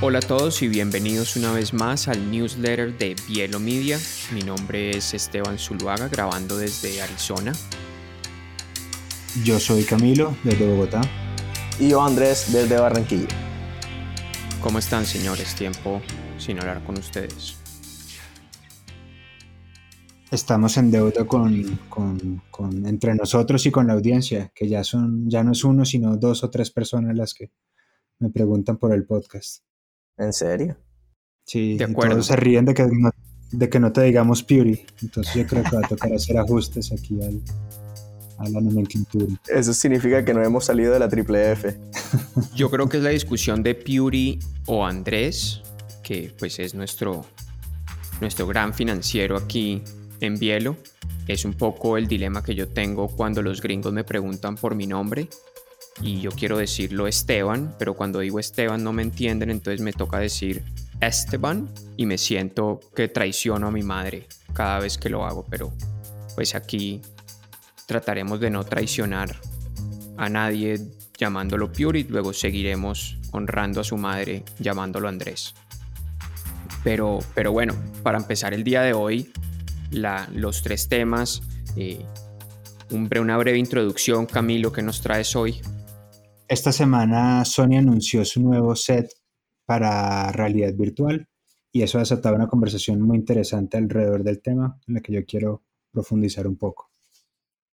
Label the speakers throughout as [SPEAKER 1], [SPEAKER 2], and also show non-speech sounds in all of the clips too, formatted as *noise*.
[SPEAKER 1] Hola a todos y bienvenidos una vez más al newsletter de Bielo Media. Mi nombre es Esteban Zuluaga, grabando desde Arizona.
[SPEAKER 2] Yo soy Camilo, desde Bogotá.
[SPEAKER 3] Y yo Andrés, desde Barranquilla.
[SPEAKER 1] ¿Cómo están, señores? Tiempo sin hablar con ustedes.
[SPEAKER 2] Estamos en deuda con, con, entre nosotros y con la audiencia, que ya son, ya no es uno, sino dos o tres personas las que me preguntan por el podcast.
[SPEAKER 3] ¿En serio?
[SPEAKER 2] Sí, de acuerdo. todos se ríen de que, no, de que no te digamos Puri. Entonces yo creo que va a tocar hacer ajustes aquí al, a la nomenclatura.
[SPEAKER 3] Eso significa que no hemos salido de la triple F.
[SPEAKER 1] Yo creo que es la discusión de Puri o Andrés, que pues es nuestro, nuestro gran financiero aquí en Bielo. Es un poco el dilema que yo tengo cuando los gringos me preguntan por mi nombre y yo quiero decirlo Esteban, pero cuando digo Esteban no me entienden, entonces me toca decir Esteban y me siento que traiciono a mi madre cada vez que lo hago, pero pues aquí trataremos de no traicionar a nadie llamándolo Puri, luego seguiremos honrando a su madre llamándolo Andrés. Pero, pero bueno, para empezar el día de hoy, los tres temas, eh, una breve introducción, Camilo, ¿qué nos traes hoy?
[SPEAKER 2] Esta semana Sony anunció su nuevo set para realidad virtual y eso ha desatado una conversación muy interesante alrededor del tema en la que yo quiero profundizar un poco.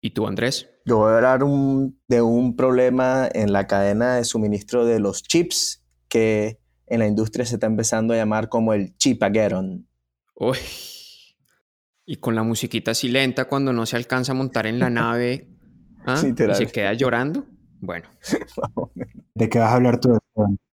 [SPEAKER 1] ¿Y tú, Andrés?
[SPEAKER 3] Yo voy a hablar de un problema en la cadena de suministro de los chips que en la industria se está empezando a llamar como el chipageddon.
[SPEAKER 1] Uy. Y con la musiquita así lenta cuando no se alcanza a montar en la *laughs* nave ¿ah? y se queda llorando. Bueno. *laughs*
[SPEAKER 2] ¿De qué vas a hablar tú?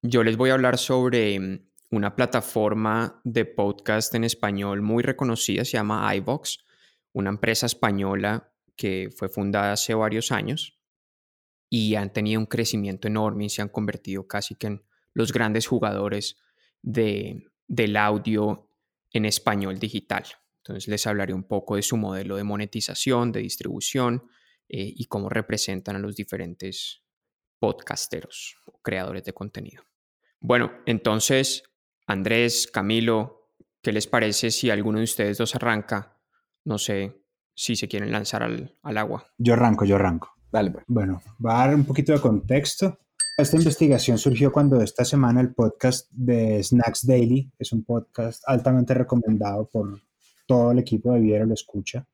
[SPEAKER 1] Yo les voy a hablar sobre mm, una plataforma de podcast en español muy reconocida, se llama iVox, una empresa española que fue fundada hace varios años y han tenido un crecimiento enorme y se han convertido casi que en los grandes jugadores de, del audio en español digital. Entonces les hablaré un poco de su modelo de monetización, de distribución eh, y cómo representan a los diferentes podcasteros creadores de contenido. Bueno, entonces, Andrés, Camilo, ¿qué les parece si alguno de ustedes dos arranca? No sé, si se quieren lanzar al, agua.
[SPEAKER 2] Yo arranco, yo arranco.
[SPEAKER 3] Dale, pues.
[SPEAKER 2] Bueno, va a dar un poquito de contexto. Esta investigación surgió cuando esta semana el podcast de Snacks Daily, es un podcast altamente recomendado por todo el equipo de Viero, lo escucha,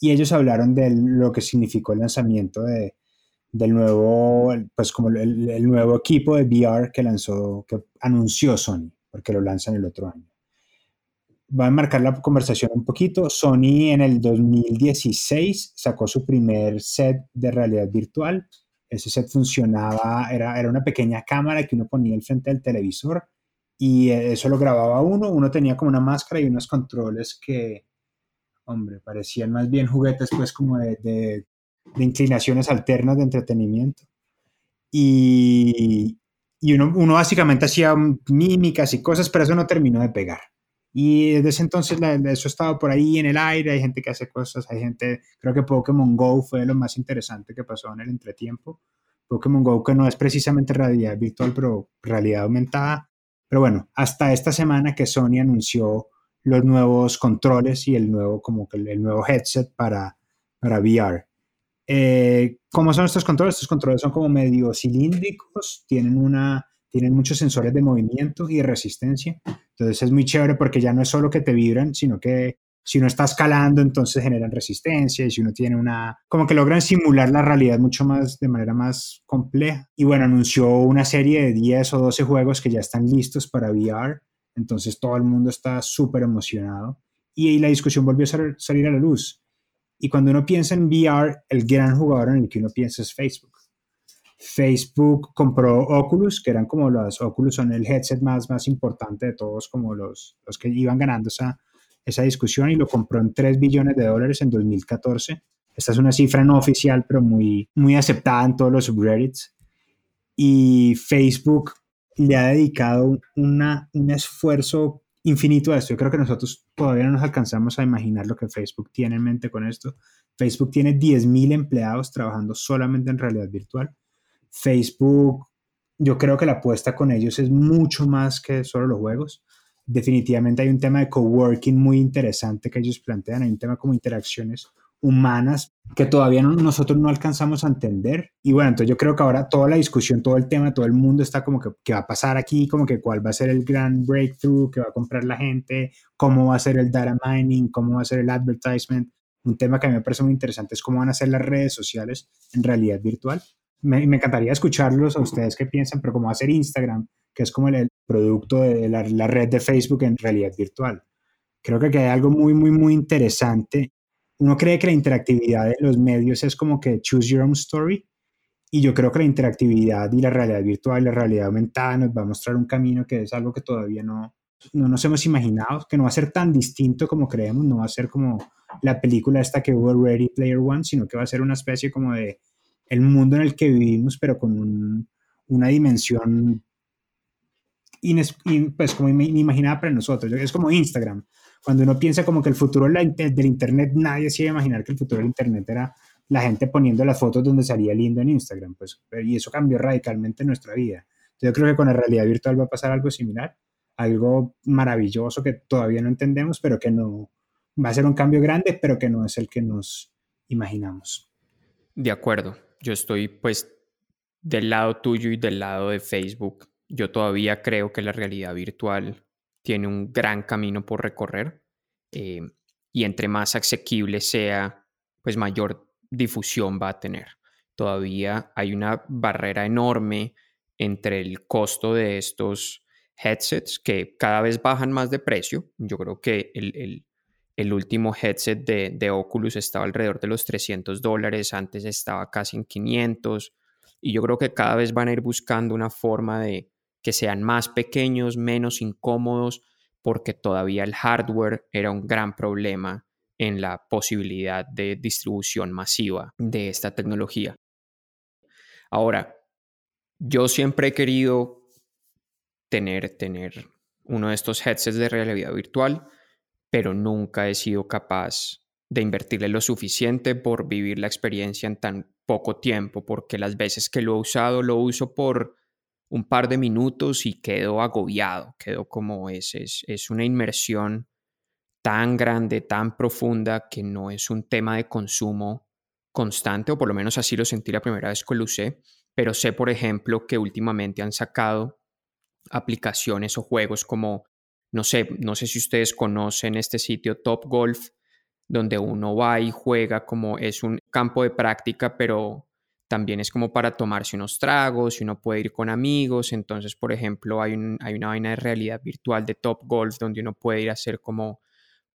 [SPEAKER 2] y ellos hablaron de lo que significó el lanzamiento de, del nuevo, pues como el, el, nuevo equipo de VR que lanzó, que anunció Sony, porque lo lanzan el otro año va a marcar la conversación un poquito. Sony en el 2016 sacó su primer set de realidad virtual. Ese set funcionaba, era, era una pequeña cámara que uno ponía al frente del televisor y eso lo grababa uno. Uno tenía como una máscara y unos controles que, hombre, parecían más bien juguetes pues como de, de, de inclinaciones alternas de entretenimiento. Y, y uno, uno básicamente hacía mímicas y cosas, pero eso no terminó de pegar. Y desde entonces eso ha estado por ahí en el aire, hay gente que hace cosas, hay gente, creo que Pokémon Go fue lo más interesante que pasó en el entretiempo. Pokémon Go que no es precisamente realidad virtual, pero realidad aumentada. Pero bueno, hasta esta semana que Sony anunció los nuevos controles y el nuevo, como que el nuevo headset para, para VR. Eh, ¿Cómo son estos controles? Estos controles son como medio cilíndricos, tienen una tienen muchos sensores de movimiento y de resistencia. Entonces es muy chévere porque ya no es solo que te vibran, sino que si uno está escalando, entonces generan resistencia y si uno tiene una, como que logran simular la realidad mucho más, de manera más compleja. Y bueno, anunció una serie de 10 o 12 juegos que ya están listos para VR, entonces todo el mundo está súper emocionado y, la discusión volvió a salir a la luz. Y cuando uno piensa en VR, el gran jugador en el que uno piensa es Facebook. Facebook compró Oculus, que eran como los Oculus son el headset más, más importante de todos, como los, los que iban ganando esa, esa discusión y lo compró en 3 billones de dólares en 2014. Esta es una cifra no oficial, pero muy, muy aceptada en todos los subreddits. Y Facebook le ha dedicado una, un esfuerzo infinito a esto. Yo creo que nosotros todavía no nos alcanzamos a imaginar lo que Facebook tiene en mente con esto. Facebook tiene 10.000 empleados trabajando solamente en realidad virtual. Facebook, yo creo que la apuesta con ellos es mucho más que solo los juegos. Definitivamente hay un tema de coworking muy interesante que ellos plantean, hay un tema como interacciones humanas que todavía nosotros no alcanzamos a entender. Y bueno, entonces yo creo que ahora toda la discusión, todo el tema, todo el mundo está como que qué va a pasar aquí, como que cuál va a ser el gran breakthrough que va a comprar la gente, cómo va a ser el data mining, cómo va a ser el advertisement. Un tema que a mí me parece muy interesante es cómo van a ser las redes sociales en realidad virtual. Me, encantaría escucharlos a ustedes qué piensan, pero cómo ser Instagram, que es como el, producto de la, red de Facebook en realidad virtual. Creo que hay algo muy, muy, muy interesante uno cree que la interactividad de los medios es como que choose your own story y yo creo que la interactividad y la realidad virtual, la realidad aumentada nos va a mostrar un camino que es algo que todavía no, no nos hemos imaginado, que no va a ser tan distinto como creemos, no va a ser como la película esta que hubo Ready Player One, sino que va a ser una especie como de el mundo en el que vivimos, pero con una dimensión pues como inimaginada para nosotros. Es como Instagram cuando uno piensa como que el futuro del Internet, nadie se iba a imaginar que el futuro del Internet era la gente poniendo las fotos donde salía lindo en Instagram, pues, y eso cambió radicalmente nuestra vida. Yo creo que con la realidad virtual va a pasar algo similar, algo maravilloso que todavía no entendemos, pero que no va a ser un cambio grande, pero que no es el que nos imaginamos.
[SPEAKER 1] De acuerdo, yo estoy pues del lado tuyo y del lado de Facebook. Yo todavía creo que la realidad virtual tiene un gran camino por recorrer eh, y entre más asequible sea, pues mayor difusión va a tener. Todavía hay una barrera enorme entre el costo de estos headsets que cada vez bajan más de precio. Yo creo que el, último headset de, de, Oculus estaba alrededor de los 300 dólares, antes estaba casi en 500 y yo creo que cada vez van a ir buscando una forma de, que sean más pequeños, menos incómodos, porque todavía el hardware era un gran problema en la posibilidad de distribución masiva de esta tecnología. Ahora, yo siempre he querido tener, tener uno de estos headsets de realidad virtual, pero nunca he sido capaz de invertirle lo suficiente por vivir la experiencia en tan poco tiempo, porque las veces que lo he usado lo uso por un par de minutos y quedo agobiado, quedo como es, es, una inmersión tan grande, tan profunda, que no es un tema de consumo constante, o por lo menos así lo sentí la primera vez que lo usé, pero sé, por ejemplo, que últimamente han sacado aplicaciones o juegos como, no sé, no sé si ustedes conocen este sitio Top Golf, donde uno va y juega como es un campo de práctica, pero también es como para tomarse unos tragos y uno puede ir con amigos. Entonces, por ejemplo, hay, hay una vaina de realidad virtual de Top Golf donde uno puede ir a hacer como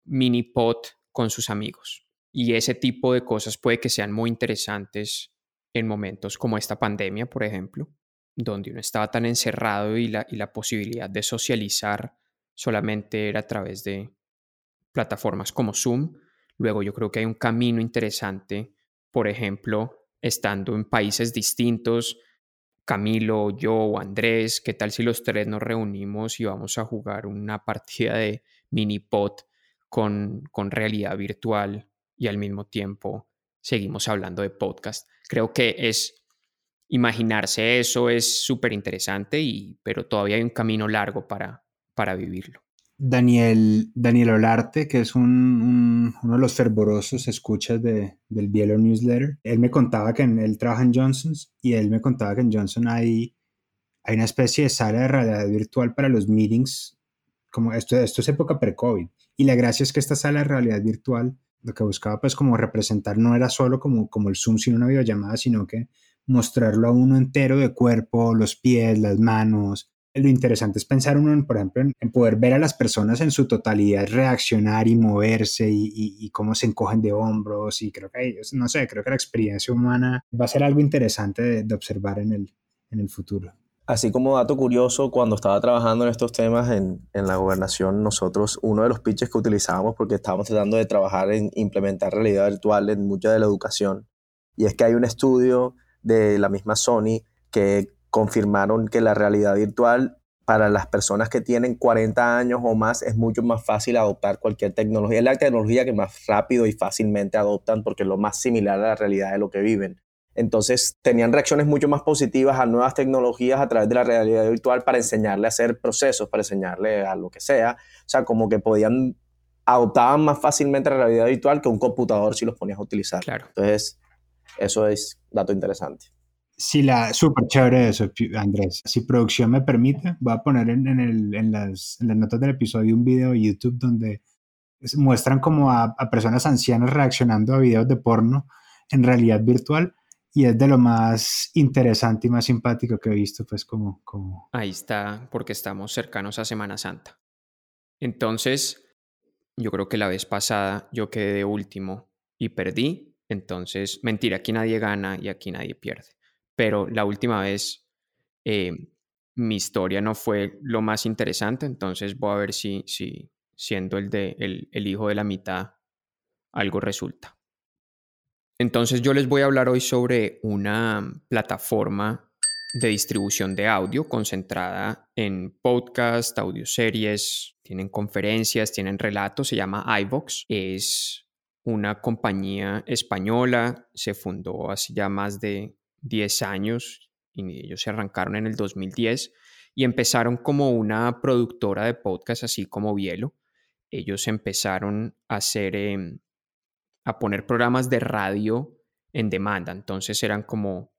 [SPEAKER 1] mini pot con sus amigos. Y ese tipo de cosas puede que sean muy interesantes en momentos como esta pandemia, por ejemplo, donde uno estaba tan encerrado y la, y la posibilidad de socializar solamente era a través de plataformas como Zoom. Luego yo creo que hay un camino interesante, por ejemplo, estando en países distintos, Camilo, yo o Andrés, ¿qué tal si los tres nos reunimos y vamos a jugar una partida de mini pot con, con realidad virtual y al mismo tiempo seguimos hablando de podcast? Creo que es imaginarse eso es súper interesante, pero todavía hay un camino largo para, para vivirlo.
[SPEAKER 2] Daniel, Daniel Olarte, que es uno de los fervorosos escuchas de, del Bielo Newsletter, él me contaba que él trabaja en Johnson's y él me contaba que en Johnson hay, hay una especie de sala de realidad virtual para los meetings, como esto, esto es época pre-COVID. Y la gracia es que esta sala de realidad virtual lo que buscaba pues como representar no era solo como, como el Zoom sin una videollamada, sino que mostrarlo a uno entero de cuerpo, los pies, las manos, lo interesante es pensar uno, por ejemplo, en, poder ver a las personas en su totalidad reaccionar y moverse y, cómo se encogen de hombros y creo que, no sé, creo que la experiencia humana va a ser algo interesante de, observar en el, en el futuro.
[SPEAKER 3] Así como dato curioso, cuando estaba trabajando en estos temas en, en, la gobernación, nosotros, uno de los pitches que utilizábamos, porque estábamos tratando de trabajar en implementar realidad virtual en mucha de la educación, y es que hay un estudio de la misma Sony que confirmaron que la realidad virtual para las personas que tienen 40 años o más es mucho más fácil adoptar cualquier tecnología. Es la tecnología que más rápido y fácilmente adoptan porque es lo más similar a la realidad de lo que viven. Entonces tenían reacciones mucho más positivas a nuevas tecnologías a través de la realidad virtual para enseñarle a hacer procesos, para enseñarle a lo que sea. O sea, como que podían, adoptaban más fácilmente la realidad virtual que un computador si los ponías a utilizar.
[SPEAKER 1] Claro.
[SPEAKER 3] Entonces, eso es dato interesante.
[SPEAKER 2] Sí, la súper chévere eso, Andrés. Si producción me permite, voy a poner en, el, en, las, en, las, notas del episodio un video de YouTube donde muestran como a, a, personas ancianas reaccionando a videos de porno en realidad virtual y es de lo más interesante y más simpático que he visto, pues como... como...
[SPEAKER 1] Ahí está, porque estamos cercanos a Semana Santa. Entonces, yo creo que la vez pasada yo quedé último y perdí, entonces, mentira, aquí nadie gana y aquí nadie pierde pero la última vez eh, mi historia no fue lo más interesante, entonces voy a ver si, si siendo el, de, el, hijo de la mitad algo resulta. Entonces yo les voy a hablar hoy sobre una plataforma de distribución de audio concentrada en podcast, audioseries, tienen conferencias, tienen relatos, se llama iVox. Es una compañía española, se fundó hace ya más de 10 años y ellos se arrancaron en el 2010 y empezaron como una productora de podcast así como Bielo. Ellos empezaron a hacer, em, a poner programas de radio en demanda. Entonces eran como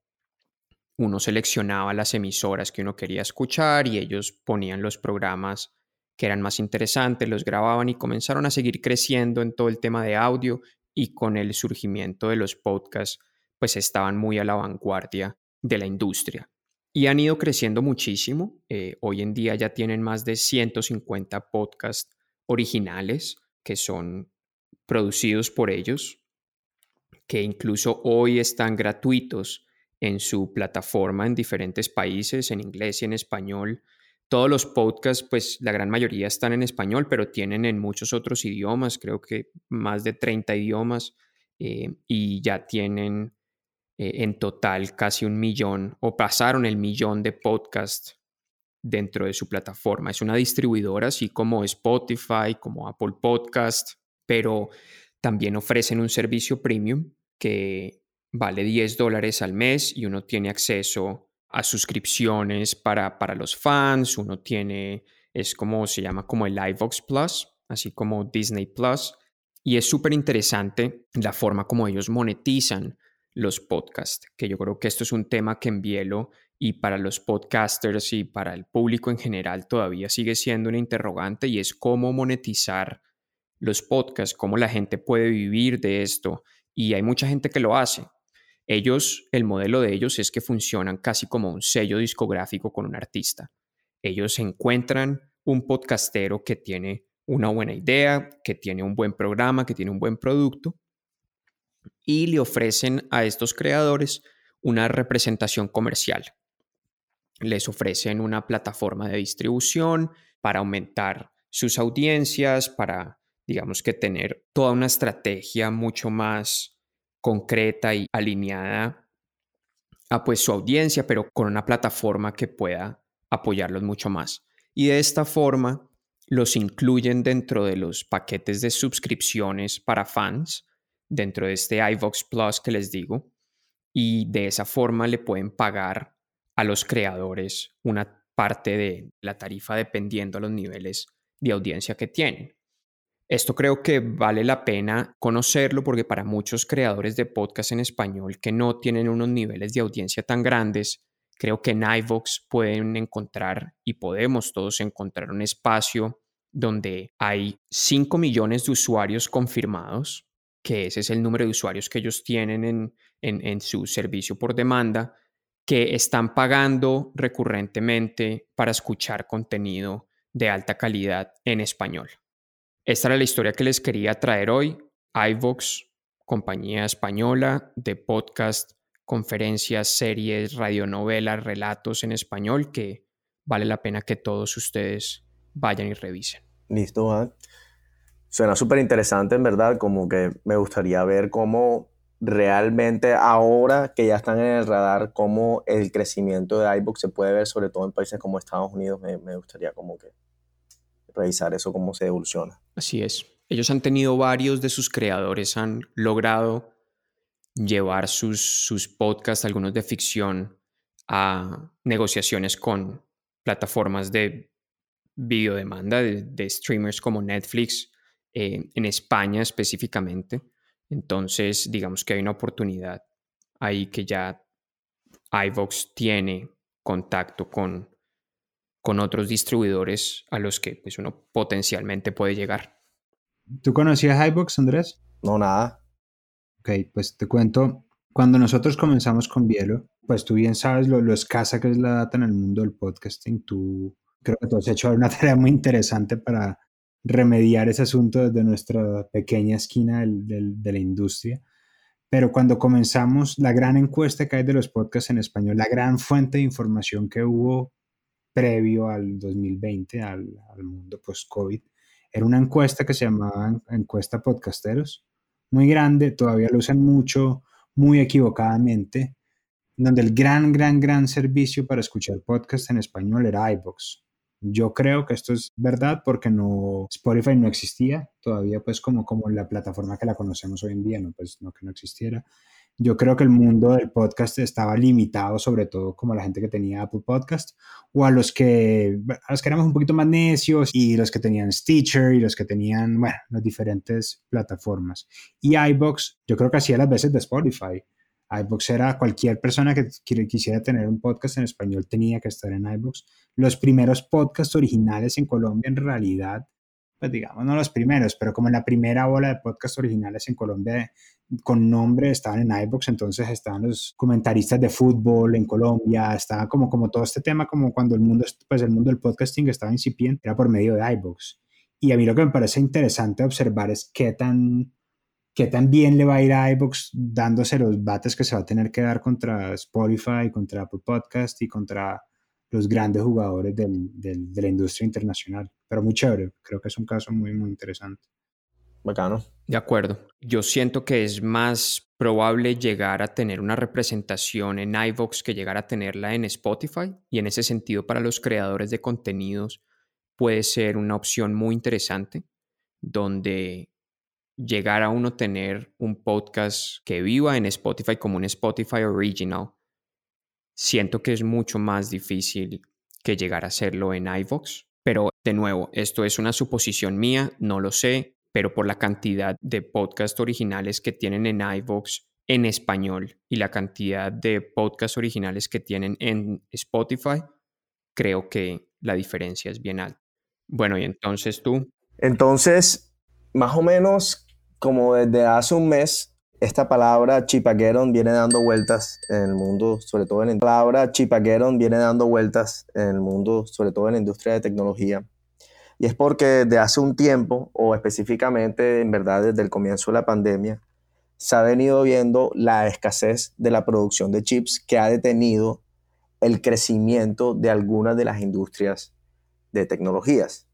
[SPEAKER 1] uno seleccionaba las emisoras que uno quería escuchar y ellos ponían los programas que eran más interesantes, los grababan y comenzaron a seguir creciendo en todo el tema de audio y con el surgimiento de los podcasts pues estaban muy a la vanguardia de la industria. Y han ido creciendo muchísimo. Eh, hoy en día ya tienen más de 150 podcasts originales que son producidos por ellos, que incluso hoy están gratuitos en su plataforma en diferentes países, en inglés y en español. Todos los podcasts, pues la gran mayoría están en español, pero tienen en muchos otros idiomas, creo que más de 30 idiomas, eh, y ya tienen eh, en total casi un millón o pasaron el millón de podcasts dentro de su plataforma. Es una distribuidora así como Spotify, como Apple Podcast, pero también ofrecen un servicio premium que vale 10 dólares al mes y uno tiene acceso a suscripciones para, para los fans, uno tiene, es como se llama como el iVox Plus, así como Disney Plus, y es súper interesante la forma como ellos monetizan los podcasts, que yo creo que esto es un tema que en Bielo y para los podcasters y para el público en general todavía sigue siendo una interrogante y es cómo monetizar los podcasts, cómo la gente puede vivir de esto y hay mucha gente que lo hace. Ellos, el modelo de ellos es que funcionan casi como un sello discográfico con un artista. Ellos encuentran un podcastero que tiene una buena idea, que tiene un buen programa, que tiene un buen producto y le ofrecen a estos creadores una representación comercial. Les ofrecen una plataforma de distribución para aumentar sus audiencias, para, digamos que, tener toda una estrategia mucho más concreta y alineada a pues su audiencia, pero con una plataforma que pueda apoyarlos mucho más. Y de esta forma los incluyen dentro de los paquetes de suscripciones para fans dentro de este iVox Plus que les digo y de esa forma le pueden pagar a los creadores una parte de la tarifa dependiendo a los niveles de audiencia que tienen. Esto creo que vale la pena conocerlo porque para muchos creadores de podcast en español que no tienen unos niveles de audiencia tan grandes, creo que en iVox pueden encontrar y podemos todos encontrar un espacio donde hay 5 millones de usuarios confirmados que ese es el número de usuarios que ellos tienen en, su servicio por demanda, que están pagando recurrentemente para escuchar contenido de alta calidad en español. Esta era la historia que les quería traer hoy. iVox, compañía española de podcast, conferencias, series, radionovelas, relatos en español que vale la pena que todos ustedes vayan y revisen.
[SPEAKER 3] Listo, Suena súper interesante, en verdad, como que me gustaría ver cómo realmente ahora que ya están en el radar, cómo el crecimiento de iBox se puede ver, sobre todo en países como Estados Unidos, me, me gustaría como que revisar eso, cómo se evoluciona.
[SPEAKER 1] Así es. Ellos han tenido varios de sus creadores, han logrado llevar sus, sus podcasts, algunos de ficción, a negociaciones con plataformas de videodemanda, de, de streamers como Netflix, eh, en España específicamente. Entonces, digamos que hay una oportunidad ahí que ya iVox tiene contacto con, con otros distribuidores a los que pues, uno potencialmente puede llegar.
[SPEAKER 2] ¿Tú conocías iVox, Andrés?
[SPEAKER 3] No, nada.
[SPEAKER 2] Ok, pues te cuento. Cuando nosotros comenzamos con Bielo, pues tú bien sabes lo, lo escasa que es la data en el mundo del podcasting. Tú creo que tú has hecho una *laughs* tarea muy interesante para remediar ese asunto desde nuestra pequeña esquina del, de la industria. Pero cuando comenzamos, la gran encuesta que hay de los podcasts en español, la gran fuente de información que hubo previo al 2020, al, al mundo post-COVID, era una encuesta que se llamaba Encuesta Podcasteros, muy grande, todavía lo usan mucho, muy equivocadamente, donde el gran, gran, gran servicio para escuchar podcast en español era iBox. Yo creo que esto es verdad porque no Spotify no existía todavía pues como, como la plataforma que la conocemos hoy en día, no pues no que no existiera. Yo creo que el mundo del podcast estaba limitado sobre todo como la gente que tenía Apple Podcast o a los que a los que éramos un poquito más necios y los que tenían Stitcher y los que tenían, bueno, las diferentes plataformas. Y iBox, yo creo que hacía las veces de Spotify iBox era cualquier persona que quisiera tener un podcast en español tenía que estar en iBox. Los primeros podcasts originales en Colombia en realidad, pues digamos, no los primeros, pero como la primera ola de podcasts originales en Colombia con nombre estaban en iBox, entonces estaban los comentaristas de fútbol en Colombia, estaba como, como todo este tema, como cuando el mundo, pues el mundo del podcasting estaba incipiente, era por medio de iBox. Y a mí lo que me parece interesante observar es qué tan que también le va a ir a iBox dándose los bates que se va a tener que dar contra Spotify, contra Apple Podcast y contra los grandes jugadores del, del, de la industria internacional. Pero muy chévere, creo que es un caso muy, muy interesante.
[SPEAKER 3] Bacano.
[SPEAKER 1] De acuerdo. Yo siento que es más probable llegar a tener una representación en iVoox que llegar a tenerla en Spotify. Y en ese sentido, para los creadores de contenidos, puede ser una opción muy interesante, donde llegar a uno tener un podcast que viva en Spotify como un Spotify original, siento que es mucho más difícil que llegar a hacerlo en iVoox. Pero de nuevo, esto es una suposición mía, no lo sé, pero por la cantidad de podcast originales que tienen en iVoox en español y la cantidad de podcasts originales que tienen en Spotify, creo que la diferencia es bien alta. Bueno, y entonces tú.
[SPEAKER 3] Entonces, más o menos, como desde hace un mes, esta palabra chipagueron viene dando vueltas en el mundo, sobre todo en la palabra viene dando vueltas en el mundo, sobre todo en la industria de tecnología. Y es porque desde hace un tiempo, o específicamente en verdad desde el comienzo de la pandemia, se ha venido viendo la escasez de la producción de chips que ha detenido el crecimiento de algunas de las industrias de tecnologías.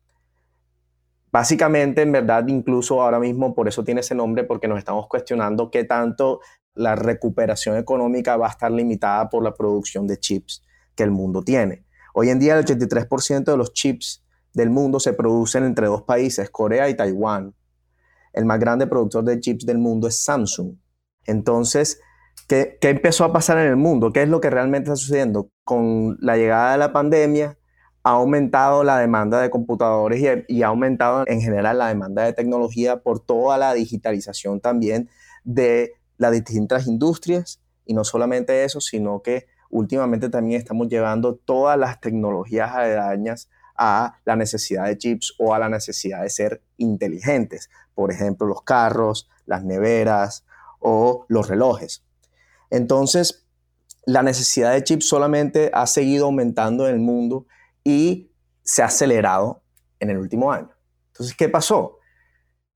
[SPEAKER 3] Básicamente, en verdad, incluso ahora mismo por eso tiene ese nombre, porque nos estamos cuestionando qué tanto la recuperación económica va a estar limitada por la producción de chips que el mundo tiene. Hoy en día el 83% de los chips del mundo se producen entre dos países, Corea y Taiwán. El más grande productor de chips del mundo es Samsung. Entonces, ¿qué, ¿qué, empezó a pasar en el mundo? ¿Qué es lo que realmente está sucediendo? Con la llegada de la pandemia, ha aumentado la demanda de computadores y, ha aumentado en general la demanda de tecnología por toda la digitalización también de las distintas industrias. Y no solamente eso, sino que últimamente también estamos llevando todas las tecnologías aledañas a la necesidad de chips o a la necesidad de ser inteligentes. Por ejemplo, los carros, las neveras o los relojes. Entonces, la necesidad de chips solamente ha seguido aumentando en el mundo y se ha acelerado en el último año. Entonces, ¿qué pasó?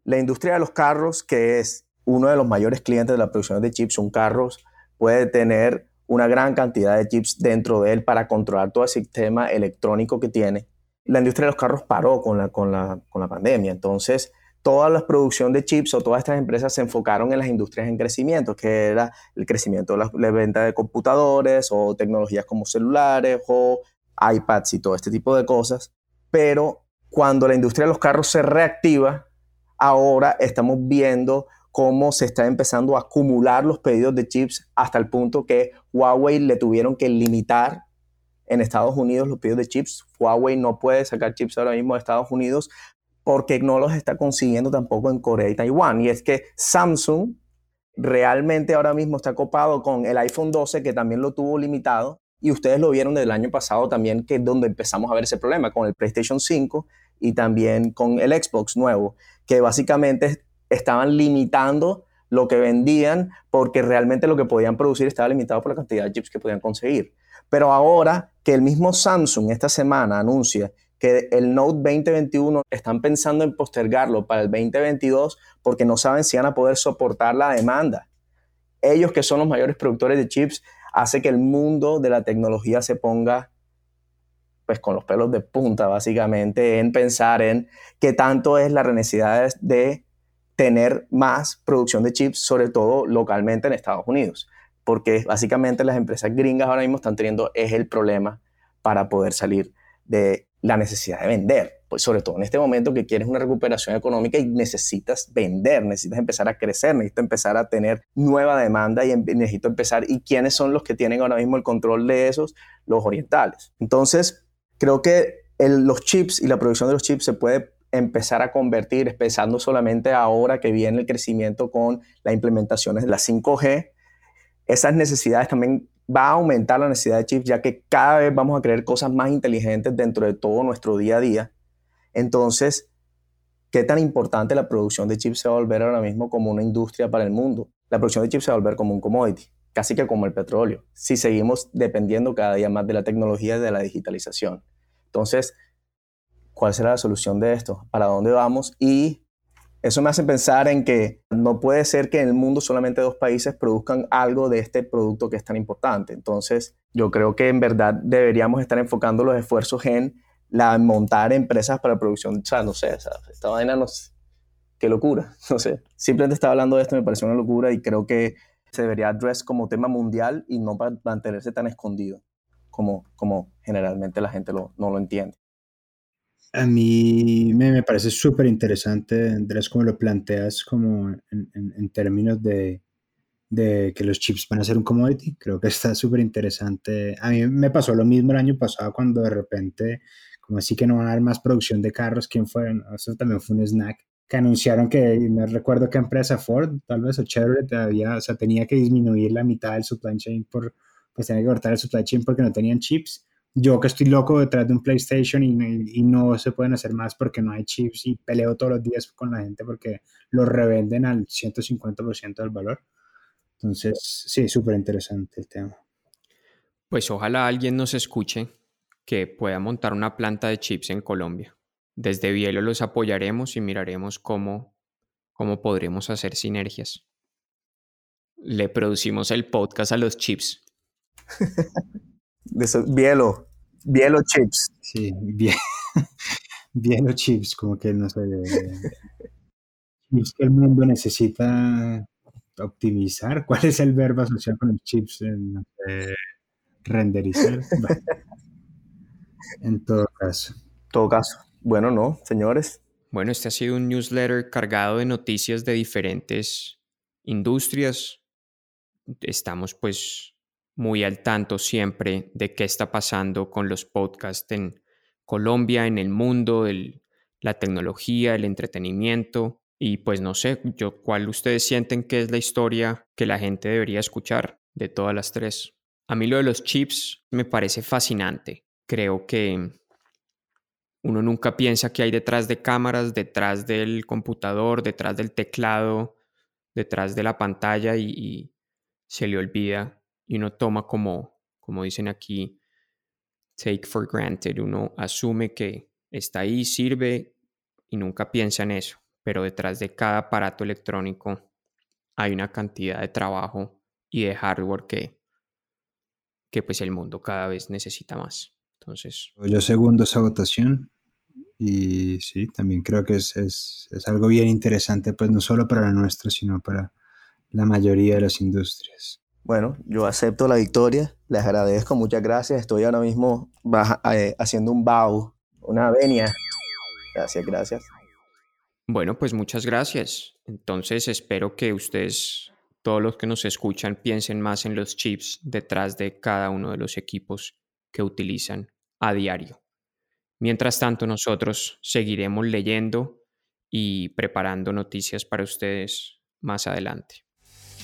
[SPEAKER 3] La industria de los carros, que es uno de los mayores clientes de la producción de chips, un carro puede tener una gran cantidad de chips dentro de él para controlar todo el sistema electrónico que tiene. La industria de los carros paró con la, con la, con la pandemia, entonces toda la producción de chips o todas estas empresas se enfocaron en las industrias en crecimiento, que era el crecimiento de la, venta de computadores o tecnologías como celulares o iPads y todo este tipo de cosas. Pero cuando la industria de los carros se reactiva, ahora estamos viendo cómo se está empezando a acumular los pedidos de chips hasta el punto que Huawei le tuvieron que limitar en Estados Unidos los pedidos de chips. Huawei no puede sacar chips ahora mismo de Estados Unidos porque no los está consiguiendo tampoco en Corea y Taiwán. Y es que Samsung realmente ahora mismo está copado con el iPhone 12 que también lo tuvo limitado. Y ustedes lo vieron del año pasado también, que es donde empezamos a ver ese problema con el PlayStation 5 y también con el Xbox nuevo, que básicamente estaban limitando lo que vendían porque realmente lo que podían producir estaba limitado por la cantidad de chips que podían conseguir. Pero ahora que el mismo Samsung esta semana anuncia que el Note 2021 están pensando en postergarlo para el 2022 porque no saben si van a poder soportar la demanda. Ellos que son los mayores productores de chips hace que el mundo de la tecnología se ponga pues con los pelos de punta básicamente en pensar en qué tanto es la necesidad de tener más producción de chips, sobre todo localmente en Estados Unidos, porque básicamente las empresas gringas ahora mismo están teniendo es el problema para poder salir de la necesidad de vender, pues sobre todo en este momento que quieres una recuperación económica y necesitas vender, necesitas empezar a crecer, necesitas empezar a tener nueva demanda y em, necesito empezar, ¿y quiénes son los que tienen ahora mismo el control de esos? Los orientales. Entonces, creo que los chips y la producción de los chips se puede empezar a convertir, empezando solamente ahora que viene el crecimiento con las implementaciones de la 5G, esas necesidades también va a aumentar la necesidad de chips, ya que cada vez vamos a crear cosas más inteligentes dentro de todo nuestro día a día. Entonces, ¿qué tan importante la producción de chips se va a volver ahora mismo como una industria para el mundo? La producción de chips se va a volver como un commodity, casi que como el petróleo, si seguimos dependiendo cada día más de la tecnología y de la digitalización. Entonces, ¿Cuál será la solución de esto? ¿Para dónde vamos? Y eso me hace pensar en que no puede ser que en el mundo solamente dos países produzcan algo de este producto que es tan importante. Entonces, yo creo que en verdad deberíamos estar enfocando los esfuerzos en la montar empresas para producción. O sea, no sé, esta vaina no sé. Qué locura, *laughs* no sé. Simplemente estaba hablando de esto, me pareció una locura y creo que se debería address como tema mundial y no para mantenerse tan escondido como, como generalmente la gente no lo entiende.
[SPEAKER 2] A mí me, parece súper interesante, Andrés, como lo planteas como en, términos de, de, que los chips van a ser un commodity. Creo que está súper interesante. A mí me pasó lo mismo el año pasado cuando de repente, como así que no van a haber más producción de carros, ¿quién fue? Eso también fue un snack que anunciaron que, no recuerdo qué empresa, Ford, tal vez, o Chevrolet, todavía, o sea, tenía que disminuir la mitad del supply chain por, pues tenía que cortar el supply chain porque no tenían chips yo que estoy loco detrás de un PlayStation y, no se pueden hacer más porque no hay chips y peleo todos los días con la gente porque los revenden al 150% del valor. Entonces, sí, súper interesante el tema.
[SPEAKER 1] Pues ojalá alguien nos escuche que pueda montar una planta de chips en Colombia. Desde Bielo los apoyaremos y miraremos cómo, cómo podremos hacer sinergias. Le producimos el podcast a los chips. *laughs*
[SPEAKER 3] bielo, bielo chips.
[SPEAKER 2] Sí, bien, *laughs* bielo chips, como que no sé, chips que el mundo necesita optimizar. ¿Cuál es el verbo asociado con los chips? renderizar. *laughs* en todo caso.
[SPEAKER 3] todo caso. Bueno, no, señores.
[SPEAKER 1] Bueno, este ha sido un newsletter cargado de noticias de diferentes industrias. Estamos pues muy al tanto siempre de qué está pasando con los podcasts en Colombia, en el mundo, el, la tecnología, el entretenimiento. Y pues no sé, yo cuál ustedes sienten que es la historia que la gente debería escuchar de todas las tres. A mí lo de los chips me parece fascinante. Creo que uno nunca piensa que hay detrás de cámaras, detrás del computador, detrás del teclado, detrás de la pantalla y, se le olvida y uno toma como, como dicen aquí, take for granted, uno asume que está ahí, sirve y nunca piensa en eso, pero detrás de cada aparato electrónico hay una cantidad de trabajo y de hardware que, que pues el mundo cada vez necesita más. Entonces,
[SPEAKER 2] yo segundo esa votación Y sí, también creo que es, es, es algo bien interesante, pues no solo para la nuestra, sino para la mayoría de las industrias.
[SPEAKER 3] Bueno, yo acepto la victoria, les agradezco, muchas gracias. Estoy ahora mismo eh, haciendo un bow, una venia. Gracias, gracias.
[SPEAKER 1] Bueno, pues muchas gracias. Entonces espero que ustedes, todos los que nos escuchan, piensen más en los chips detrás de cada uno de los equipos que utilizan a diario. Mientras tanto, nosotros seguiremos leyendo y preparando noticias para ustedes más adelante.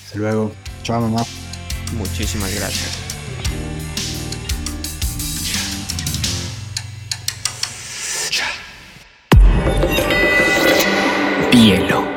[SPEAKER 2] Hasta luego. Chao, mamá.
[SPEAKER 1] Muchísimas gracias. Hielo.